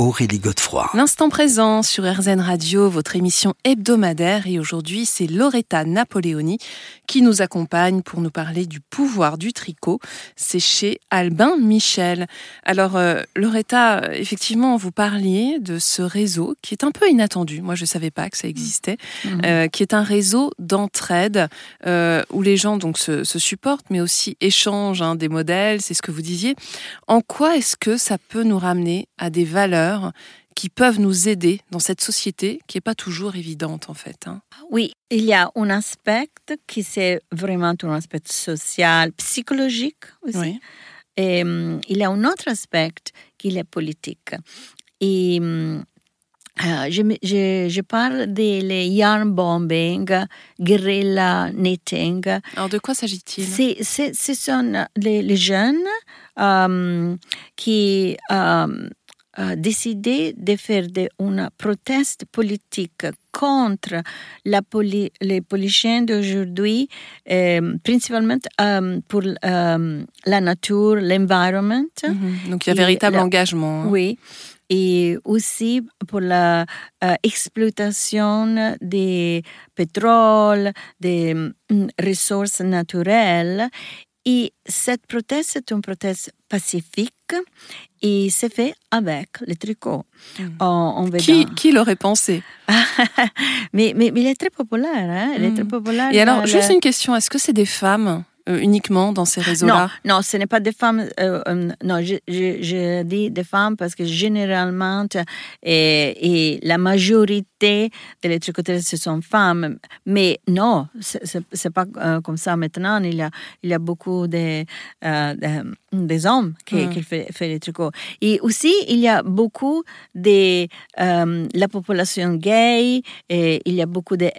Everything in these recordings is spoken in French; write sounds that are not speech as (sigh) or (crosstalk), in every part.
Aurélie Godefroy. L'instant présent sur RZN Radio, votre émission hebdomadaire. Et aujourd'hui, c'est Loretta Napoleoni qui nous accompagne pour nous parler du pouvoir du tricot. C'est chez Albin Michel. Alors, euh, Loretta, effectivement, vous parliez de ce réseau qui est un peu inattendu. Moi, je ne savais pas que ça existait. Mhm. Euh, qui est un réseau d'entraide euh, où les gens donc se, se supportent, mais aussi échangent hein, des modèles. C'est ce que vous disiez. En quoi est-ce que ça peut nous ramener à des valeurs qui peuvent nous aider dans cette société qui n'est pas toujours évidente en fait. hein. Oui, il y a un aspect qui c'est vraiment un aspect social, psychologique aussi. Oui. Et hum, il y a un autre aspect qui est politique. Et hum, euh, je, me- je, je parle des les yarn bombing, guerrilla knitting. Alors de quoi s'agit-il? C'est, c'est- ce sont les, les jeunes euh, qui euh, euh, décidaient de faire de, une proteste politique contre la les politiciens d'aujourd'hui, euh, principalement euh, pour euh, la nature, l'environnement. Mhm. Donc il y a Et véritable la- engagement. hein. Oui. Et aussi pour la euh, exploitation des pétroles, des mm, ressources naturelles. Et cette proteste est une proteste pacifique et c'est fait avec le tricot. On, on va Qui, l'aurait pensé? (laughs) Mais, mais, mais il est très populaire. Hein? Il est très populaire. Et alors, juste le- une question, est-ce que c'est des femmes euh, uniquement dans ces Non, réseaux-là? non, ce n'est pas des femmes. euh, euh, non, je, je, je dis des femmes parce que généralement, et, et la majorité des tricoteuses, ce sont femmes. Mais non, c'est pas euh, comme ça maintenant. Il y a, il y a beaucoup de, euh, de- des hommes qui, Mm. qui font les tricots. Et aussi, il y a beaucoup de euh, la population gay, et il y a beaucoup de.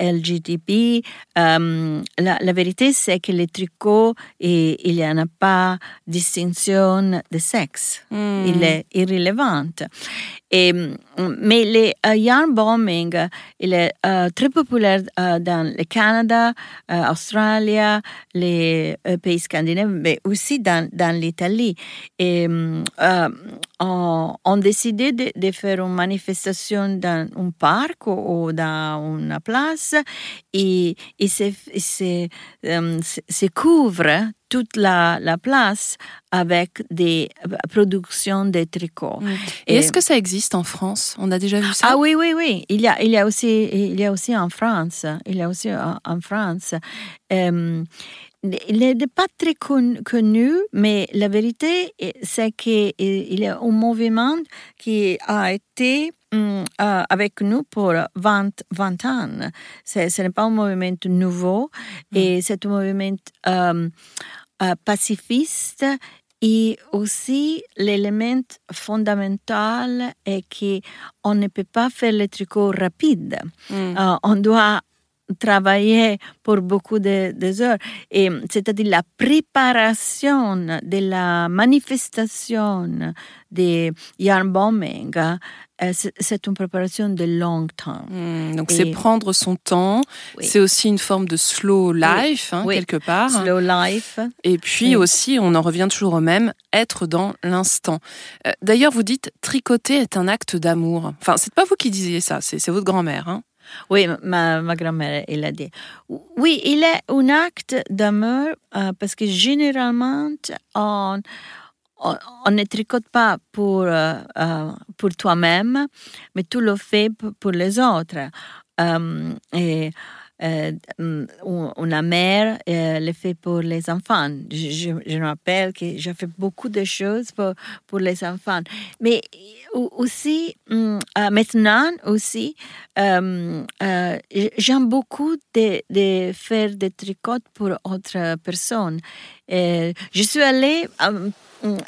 Euh, la, la vérité, c'est que les tricots, et, il n'y en a pas distinction de sexe. Hmm. Il est irrélevant. Et, mm, mais le euh, yarn bombing, euh, il est euh, très populaire euh, dans le Canada, euh, Australie, les euh, pays scandinaves, mais aussi dans, dans l'Italie. Et mm, euh, on, on décidé de, de faire une manifestation dans un parc ou, ou dans une place et, et c'est, euh, c'est- c'est couvre toute la, la place avec des euh, productions de tricots. Mm. Et est-ce que ça existe en France? On a déjà vu ça? Ah oui, oui, oui. Il y a, il y a, aussi, il y a aussi en France. Il y a aussi en, France. Euh, il n'est pas très con- connu, mais la vérité, c'est qu'il y a un mouvement qui a été euh, avec nous pour 20, 20 ans. Ce n'est pas un mouvement nouveau, et c'est un mouvement euh, euh, pacifiste et aussi, l'élément fondamental est qu'on ne peut pas faire le tricot rapide. Mm. Euh, on doit travailler pour beaucoup de, de heures. Et c'est-à-dire la préparation de la manifestation des yarn bombing, euh, c'est- c'est une préparation de long temps. Mm. Donc c'est prendre son temps, Oui. c'est aussi une forme de slow life, hein, Oui. quelque part. Slow life. Et puis Oui. aussi, on en revient toujours au même, être dans l'instant. Euh, D'ailleurs, vous dites tricoter est un acte d'amour. Enfin, c'est pas vous qui disiez ça, c'est c'est votre grand-mère. Hein Oui, ma, ma grand-mère, elle a dit. Oui, il est un acte d'amour euh, parce que généralement, on, on, ne tricote pas pour, euh, euh, pour toi-même, mais tu le fais pour les autres. Euh, et, une mère euh, le fait pour les enfants. Je, me rappelle que j'ai fait beaucoup de choses pour, pour les enfants. Mais au- aussi, euh, maintenant aussi, j'aime beaucoup de, faire des tricots pour autres personnes. Je suis allée,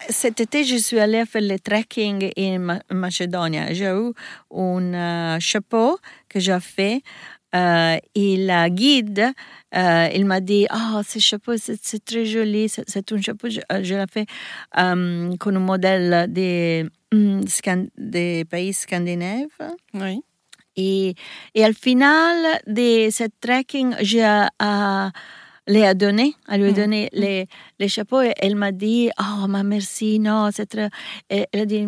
cet été, je suis allée faire le trekking en Ma- Macédoine. J'ai eu un euh, chapeau que j'ai fait euh, et la guide, euh, il m'a dit, ah, ce chapeau, c'est très joli, c'est un chapeau, je, je l'ai fait euh, comme un modèle des, scan- des pays scandinaves. Oui. Et, et al final de ce trekking, j'ai euh, les a donné, à lui a Mm. donné les, les chapeaux et elle m'a dit Oh, ma merci, non, c'est très. Et elle a dit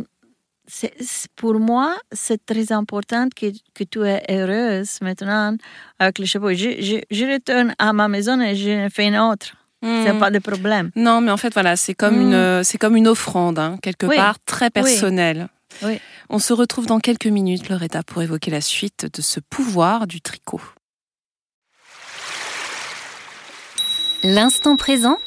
Pour moi, c'est très important que, que tu es heureuse maintenant avec le chapeau. Je, je, je retourne à ma maison et je fais une autre. C'est Hmm. pas de problème. Non, mais en fait, voilà, c'est comme, Mm. une, c'est comme une offrande, hein, quelque Oui. part, très personnelle. Oui. On se retrouve dans quelques minutes, Loretta, pour évoquer la suite de ce pouvoir du tricot. L'instant présent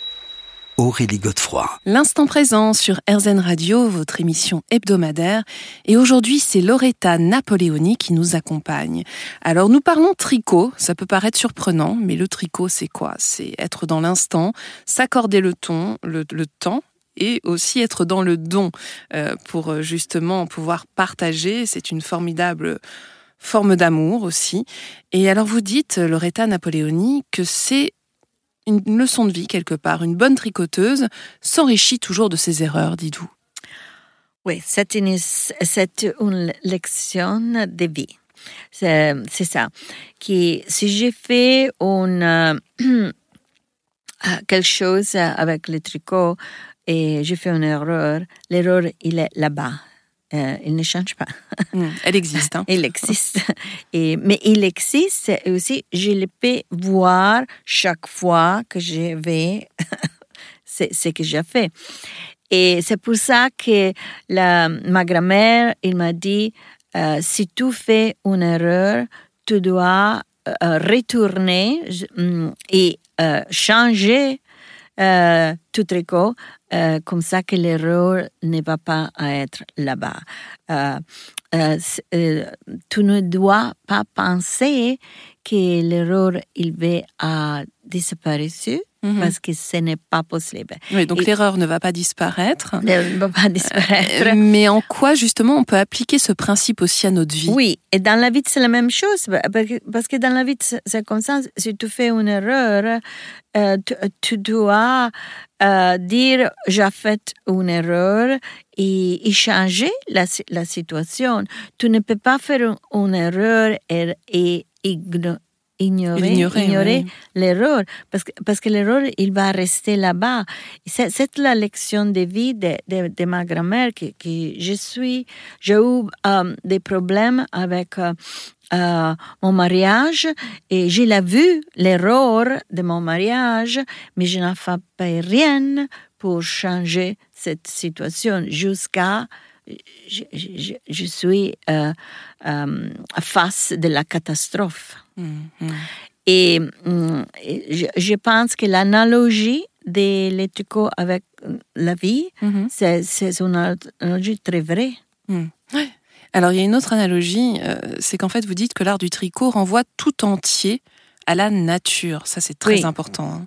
Aurélie Godefroy. L'instant présent sur RZN Radio, votre émission hebdomadaire. Et aujourd'hui, c'est Loretta Napoleoni qui nous accompagne. Alors, nous parlons tricot. Ça peut paraître surprenant, mais le tricot, c'est quoi? C'est être dans l'instant, s'accorder le ton, le, le temps et aussi être dans le don euh, pour euh, justement pouvoir partager. C'est une formidable forme d'amour aussi. Et alors vous dites, Loretta Napoleoni, que c'est une leçon de vie quelque part. Une bonne tricoteuse s'enrichit toujours de ses erreurs, dites-vous. Oui, c'est une, lection de vie. C'est c'est ça. Qui, si j'ai fait une, euh, (clears throat) quelque chose avec le tricot et j'ai fait une erreur, l'erreur, il est là-bas. Euh, il ne change pas. Mm, Elle existe. Hein. (laughs) Il existe. Et, mais il existe et aussi, je le peux voir chaque fois que je vais, (laughs) c'est ce que j'ai fait. Et c'est pour ça que la, ma grand-mère, il m'a dit, euh, si tu fais une erreur, tu dois euh, retourner mm, et changer euh, tout tricot, euh, comme ça que l'erreur ne va pas être là-bas. Euh, euh, euh, tu ne dois pas penser que l'erreur il va disparaître Mhm. parce que ce n'est pas possible. Oui, donc l'erreur ne va pas disparaître. (laughs) Ne va pas disparaître. Euh, Mais en quoi justement on peut appliquer ce principe aussi à notre vie? Oui, et dans la vie, c'est la même chose. parce que- dans la vie, c'est comme ça. Si tu fais une erreur, euh, tu, tu dois euh, dire j'ai fait une erreur et, et changer la, si- la situation. Tu ne peux pas faire une, une erreur et, et igno- ignorer, ignorer oui. l'erreur parce que, parce que l'erreur il va rester là-bas c'est c'est la leçon de vie de, de, de ma grand-mère que, que je suis j'ai eu euh, des problèmes avec euh, euh, mon mariage et j'ai la vu l'erreur de mon mariage mais je n'ai fait rien pour changer cette situation jusqu'à je, je, je suis euh, euh, face de la catastrophe. Mm, mm. Et, et je, je pense que l'analogie de l'éthico avec euh, la vie, Mhm. c'est c'est une analogie très vraie. Mm. Ouais. Alors il y a une autre analogie, euh, c'est qu'en fait vous dites que l'art du tricot renvoie tout entier à la nature. Ça c'est très Oui. important. hein.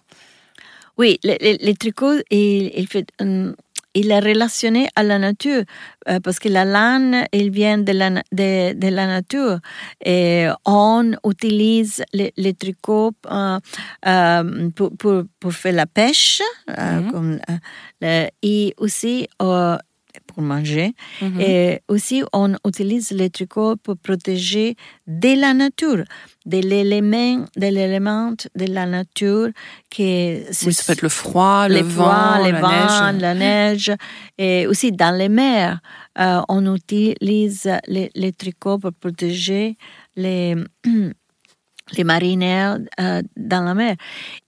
Oui, le, le- le tricot, il, il, fait, hum, il est relationné à la nature euh, parce que la laine, il vient de la, na- de, de la nature. Et on utilise le, le tricot euh, euh, pour, pour, pour faire la pêche comme, et aussi euh, pour manger. Mhm. Et aussi, on utilise le tricot pour protéger de la nature, de l'élément, de l'élément de la nature qui Oui, ça peut être le froid, le les vent, les la vents, neige. la neige. Et aussi dans les mers, euh, on utilise les, les tricots pour protéger les, (clears throat) les marinaires euh, dans la mer.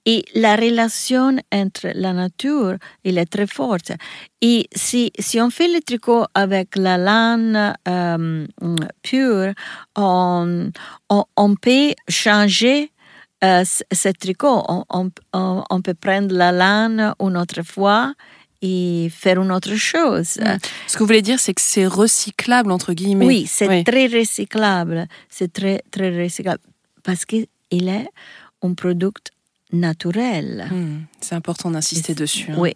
Et la relation entre la nature, elle est très forte. Et si, si on fait le tricot avec la laine euh, pure, on, on, on peut changer euh, ce tricot. On, on, peut prendre la laine une autre fois et faire une autre chose. Mm. Ce que vous voulez dire, c'est que c'est recyclable entre guillemets. Oui, c'est Oui. très recyclable. C'est très, très recyclable parce qu'il est un produit naturel. Mm. C'est important d'insister dessus. hein. Oui.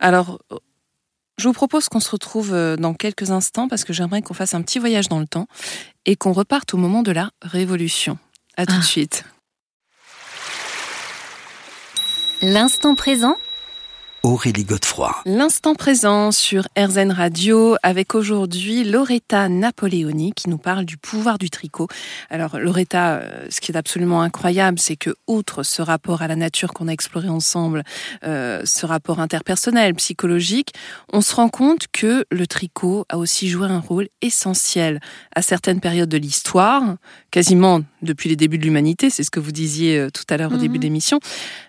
Alors, je vous propose qu'on se retrouve euh, dans quelques instants parce que j'aimerais qu'on fasse un petit voyage dans le temps et qu'on reparte au moment de la Révolution. À tout de Ah. suite. L'instant présent Aurélie Godefroy. L'instant présent sur RZN Radio avec aujourd'hui Loretta Napoleoni qui nous parle du pouvoir du tricot. Alors Loretta, euh, ce qui est absolument incroyable, c'est que outre ce rapport à la nature qu'on a exploré ensemble, euh, ce rapport interpersonnel, psychologique, on se rend compte que le tricot a aussi joué un rôle essentiel à certaines périodes de l'histoire, quasiment depuis les débuts de l'humanité, c'est ce que vous disiez euh, tout à l'heure au début de l'émission.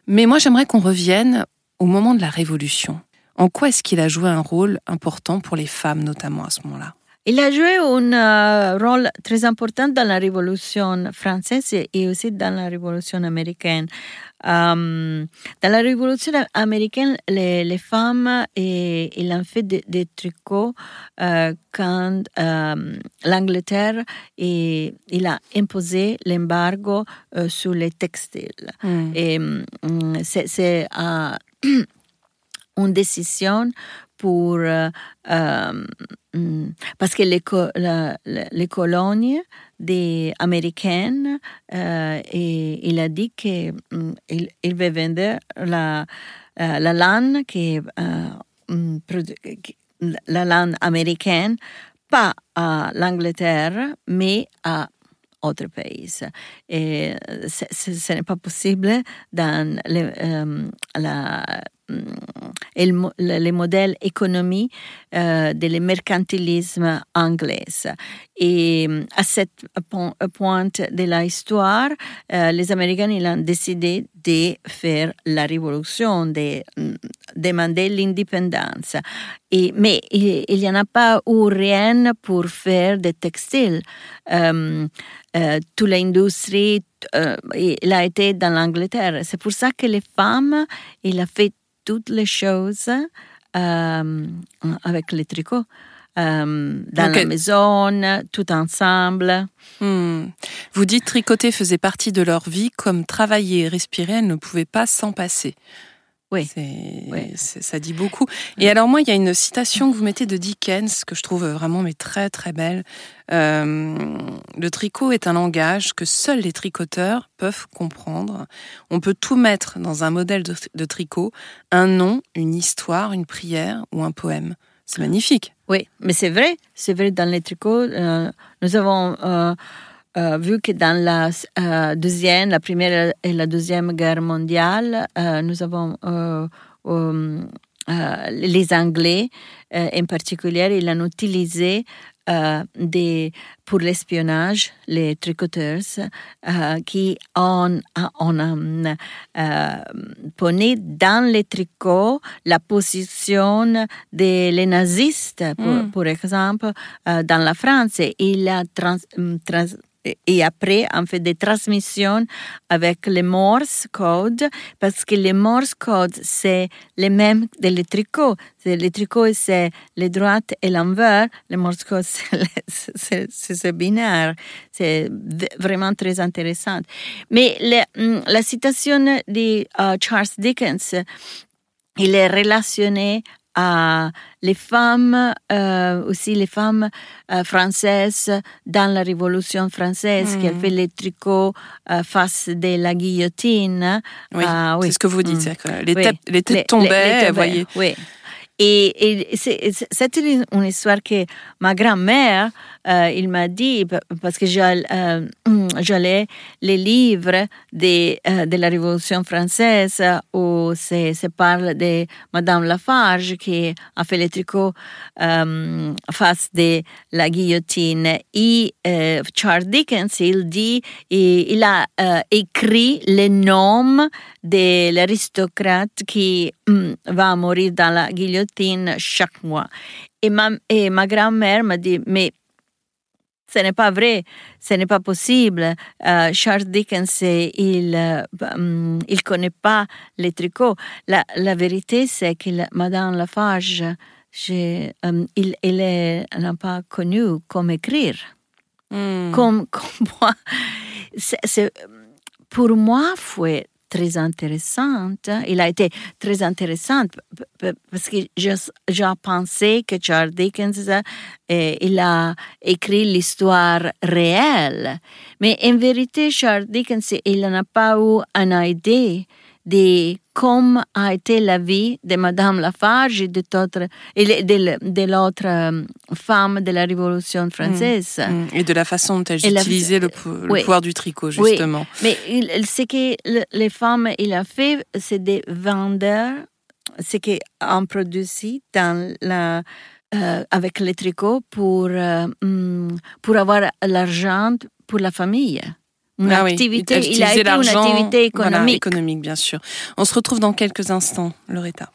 Mais moi j'aimerais qu'on revienne au moment de la Révolution. En quoi est-ce qu'il a joué un rôle important pour les femmes, notamment à ce moment-là? Il a joué un euh, rôle très important dans la Révolution française et aussi dans la Révolution américaine. Euh, dans la Révolution américaine, les, les femmes, et, ils ont fait des, des tricots euh, quand l'Angleterre il a imposé l'embargo sur les textiles. Hmm. Et mm, c'est à (clears throat) une décision pour euh, euh, mm, parce que les, les colonies des américaines euh, et il a dit qu'il mm, il veut vendre la, la laine qui mm, la laine américaine pas à l'Angleterre mais à autres pays. Et ce n'est pas possible dans le, la les modèles économiques euh, du mercantilisme anglais. Et mm, à cette point de l'histoire, euh, les Américains ils ont décidé de faire la révolution, de mm, demander l'indépendance. mais il n'y en a pas eu rien pour faire des textiles. Euh, euh toute l'industrie, euh, il a été dans l'Angleterre. C'est pour ça que les femmes, il a fait toutes les choses euh, avec les tricots. Euh, dans la maison, tout ensemble. Hmm. Vous dites tricoter faisait partie de leur vie, comme travailler et respirer, elles ne pouvaient pas s'en passer. Oui. Ça dit beaucoup. Et alors moi, il y a une citation que vous mettez de Dickens que je trouve vraiment mais très très belle. Euh, le tricot est un langage que seuls les tricoteurs peuvent comprendre. On peut tout mettre dans un modèle de, tricot, un nom, une histoire, une prière ou un poème. C'est magnifique. Oui, mais c'est vrai, c'est vrai dans les tricots. Euh, nous avons euh, euh, vu que dans la euh, deuxième, la première et la deuxième guerre mondiale, euh, nous avons les Anglais en particulier, ils ont utilisé des, pour l'espionnage les tricoteurs qui ont, ont pris dans les tricots la position des nazistes, pour, mm. pour exemple, dans la France. Il a trans, trans et après on fait des transmissions avec le Morse code parce que le Morse code c'est le même que le tricot. Le tricot c'est les droites et l'envers, le Morse code (laughs) c'est binaire. C'est vraiment très intéressant. Mais le, la citation de uh, Charles Dickens, il est relationné à les femmes, euh, aussi les femmes euh, françaises dans la Révolution française, qui ont mm. fait les tricots euh, face de la guillotine. Oui, ah, oui. c'est ce que vous dites. Mm. Les, têtes, les, têtes tombaient, vous voyez. Oui. Et, c'est une histoire que ma grand-mère, il m'a dit, parce que euh, (clears throat) j'allais les livres de, euh, de, la Révolution française où se parle de Madame Lafarge qui a fait les tricots face de la guillotine. Et Charles Dickens, il dit, il a écrit les noms de l'aristocrate qui mm, va mourir dans la guillotine chaque mois. Et ma, et ma grand-mère m'a dit, mais ce n'est pas vrai, ce n'est pas possible. Euh, Charles Dickens, il ne euh, il connaît pas les tricots. La, la vérité, c'est que Madame Lafarge, euh, il, n'a pas connu comment écrire. Hmm. Comme, (laughs) comme moi. C'est, pour moi, foi très intéressante. Il a été très intéressant parce que j'ai pensé que Charles Dickens, eh, il a écrit l'histoire réelle. Mais en vérité, Charles Dickens, il n'a pas eu une idée de comment a été la vie de Madame Lafarge et de, l'autre euh, femme de la Révolution française. Mm. Et de la façon dont elles Et la- utilisaient le, pou- le Oui. pouvoir du tricot, Oui. justement. Mais il- ce que le- les femmes il a fait, c'est des vendeurs, ce qu'on produit dans la, euh, avec les tricots pour, euh, hum, pour avoir l'argent pour la famille. Une Ah oui, activité, il a été une activité voilà, économique. économique, bien sûr. On se retrouve dans quelques instants, Loretta.